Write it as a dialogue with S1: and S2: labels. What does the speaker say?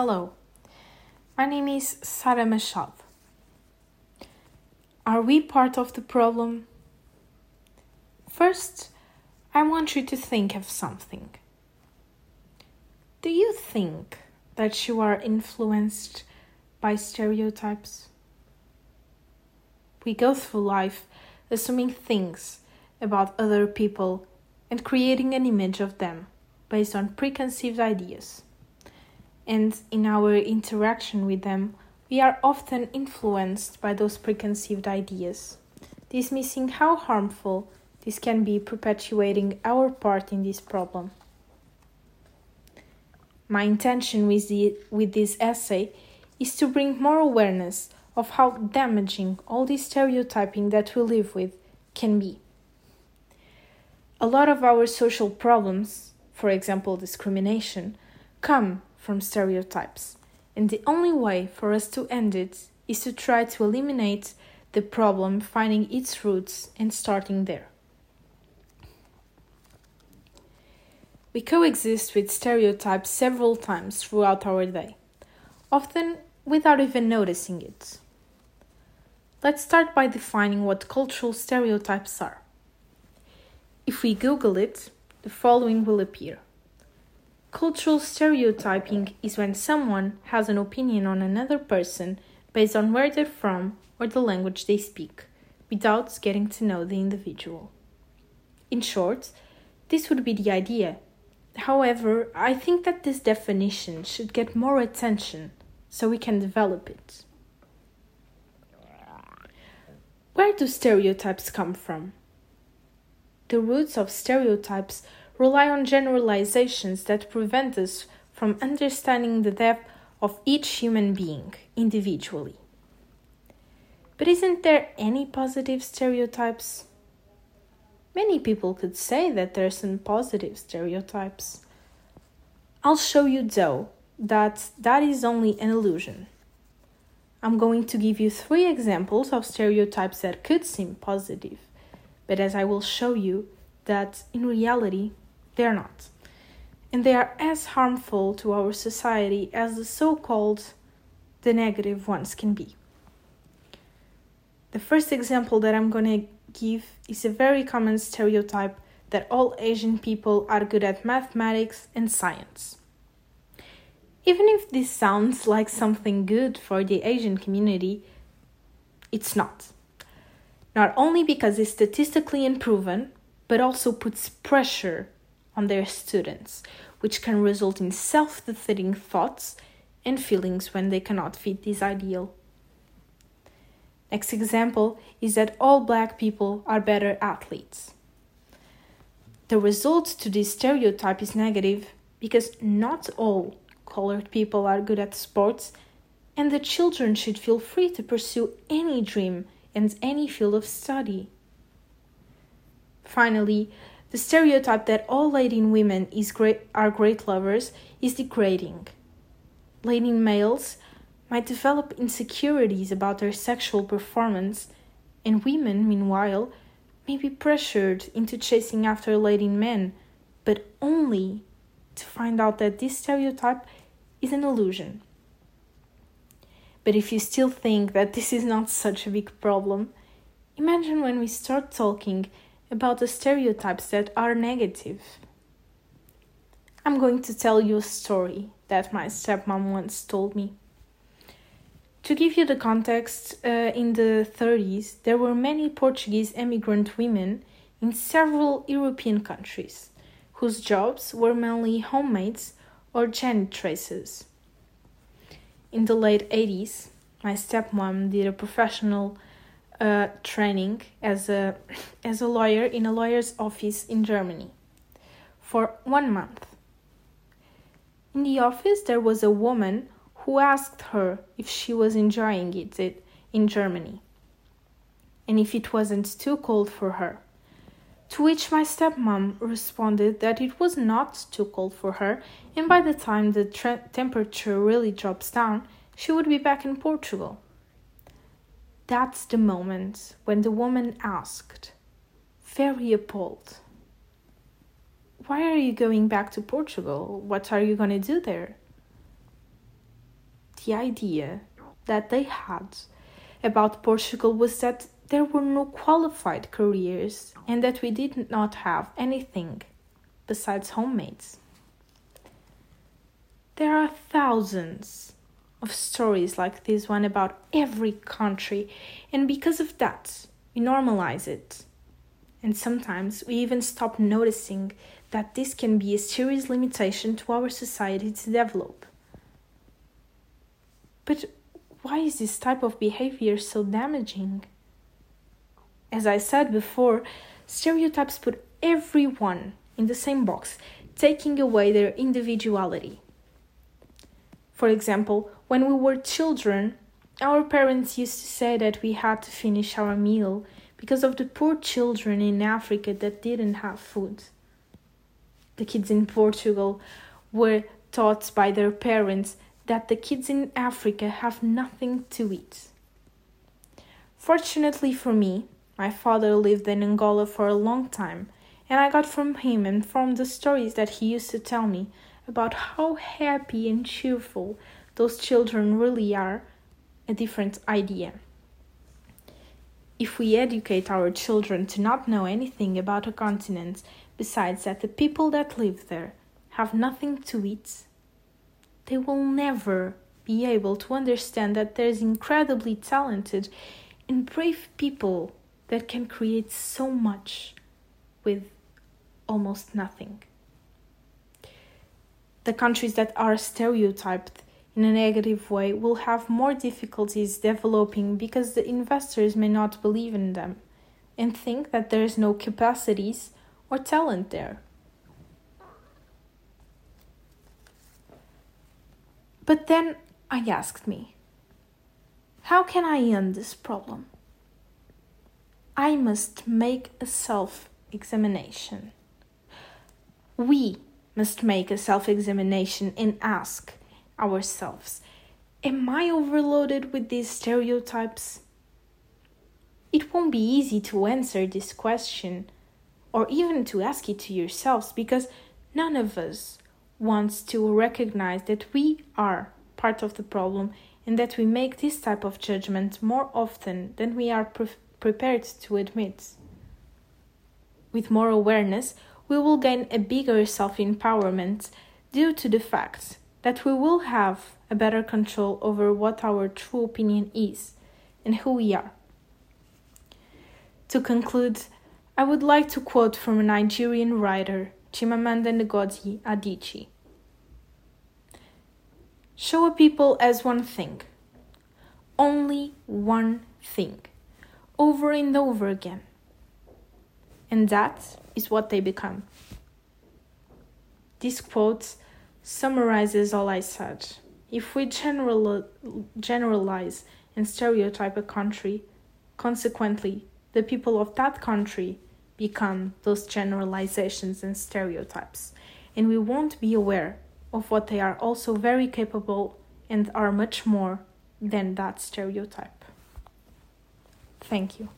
S1: Hello, my name is Sara Machado. Are we part of the problem? First, I want you to think of something. Do you think that you are influenced by stereotypes? We go through life assuming things about other people and creating an image of them based on preconceived ideas. And in our interaction with them, we are often influenced by those preconceived ideas, dismissing how harmful this can be, perpetuating our part in this problem. My intention with, the, with this essay is to bring more awareness of how damaging all this stereotyping that we live with can be. A lot of our social problems, for example, discrimination, come from stereotypes, and the only way for us to end it is to try to eliminate the problem, finding its roots and starting there. We coexist with stereotypes several times throughout our day, often without even noticing it. Let's start by defining what cultural stereotypes are. If we Google it, the following will appear. Cultural stereotyping is when someone has an opinion on another person based on where they're from or the language they speak, without getting to know the individual. In short, this would be the idea. However, I think that this definition should get more attention so we can develop it. Where do stereotypes come from? The roots of stereotypes rely on generalizations that prevent us from understanding the depth of each human being individually. But isn't there any positive stereotypes? Many people could say that there are some positive stereotypes. I'll show you, though, that that is only an illusion. I'm going to give you three examples of stereotypes that could seem positive, but as I will show you, that in reality they're not. And they are as harmful to our society as the so called the negative ones can be. The first example that I'm going to give is a very common stereotype that all Asian people are good at mathematics and science. Even if this sounds like something good for the Asian community, it's not. Not only because it's statistically unproven, but also puts pressure on their students, which can result in self defeating thoughts and feelings when they cannot fit this ideal. Next example is that all black people are better athletes. The result to this stereotype is negative because not all colored people are good at sports, and the children should feel free to pursue any dream and any field of study. Finally, the stereotype that all Latin women is great, are great lovers is degrading. Latin males might develop insecurities about their sexual performance, and women, meanwhile, may be pressured into chasing after Latin men, but only to find out that this stereotype is an illusion. But if you still think that this is not such a big problem, imagine when we start talking about the stereotypes that are negative. I'm going to tell you a story that my stepmom once told me. To give you the context, uh, in the 30s, there were many Portuguese immigrant women in several European countries whose jobs were mainly homemaids or janitress. In the late 80s, my stepmom did a professional uh, training as a, as a lawyer in a lawyer's office in Germany for one month. In the office, there was a woman who asked her if she was enjoying it in Germany and if it wasn't too cold for her. To which my stepmom responded that it was not too cold for her, and by the time the temperature really drops down, she would be back in Portugal. That's the moment when the woman asked, very appalled, Why are you going back to Portugal? What are you going to do there? the idea that they had about Portugal was that there were no qualified careers and that we did not have anything besides homemades. There are thousands of stories like this one about every country, and because of that, we normalize it. And sometimes we even stop noticing that this can be a serious limitation to our society to develop. But why is this type of behavior so damaging? As I said before, stereotypes put everyone in the same box, taking away their individuality. For example, when we were children, our parents used to say that we had to finish our meal because of the poor children in Africa that didn't have food. The kids in Portugal were taught by their parents that the kids in Africa have nothing to eat. Fortunately for me, my father lived in Angola for a long time, and I got from him and from the stories that he used to tell me about how happy and cheerful those children really are a different idea. If we educate our children to not know anything about a continent besides that the people that live there have nothing to eat, they will never be able to understand that there's incredibly talented and brave people that can create so much with almost nothing. The countries that are stereotyped in a negative way will have more difficulties developing because the investors may not believe in them and think that there is no capacities or talent there. But then I asked me, how can I end this problem? I must make a self examination. We must make a self examination and ask ourselves Am I overloaded with these stereotypes? It won't be easy to answer this question or even to ask it to yourselves because none of us wants to recognize that we are part of the problem and that we make this type of judgment more often than we are pre- prepared to admit. With more awareness, we will gain a bigger self empowerment due to the fact that we will have a better control over what our true opinion is and who we are. To conclude, I would like to quote from a Nigerian writer, Chimamanda Ngozi Adichie. Show a people as one thing, only one thing over and over again. And that is what they become. This quote summarizes all I said. If we general, generalize and stereotype a country, consequently, the people of that country become those generalizations and stereotypes, and we won't be aware of what they are also very capable and are much more than that stereotype. Thank you.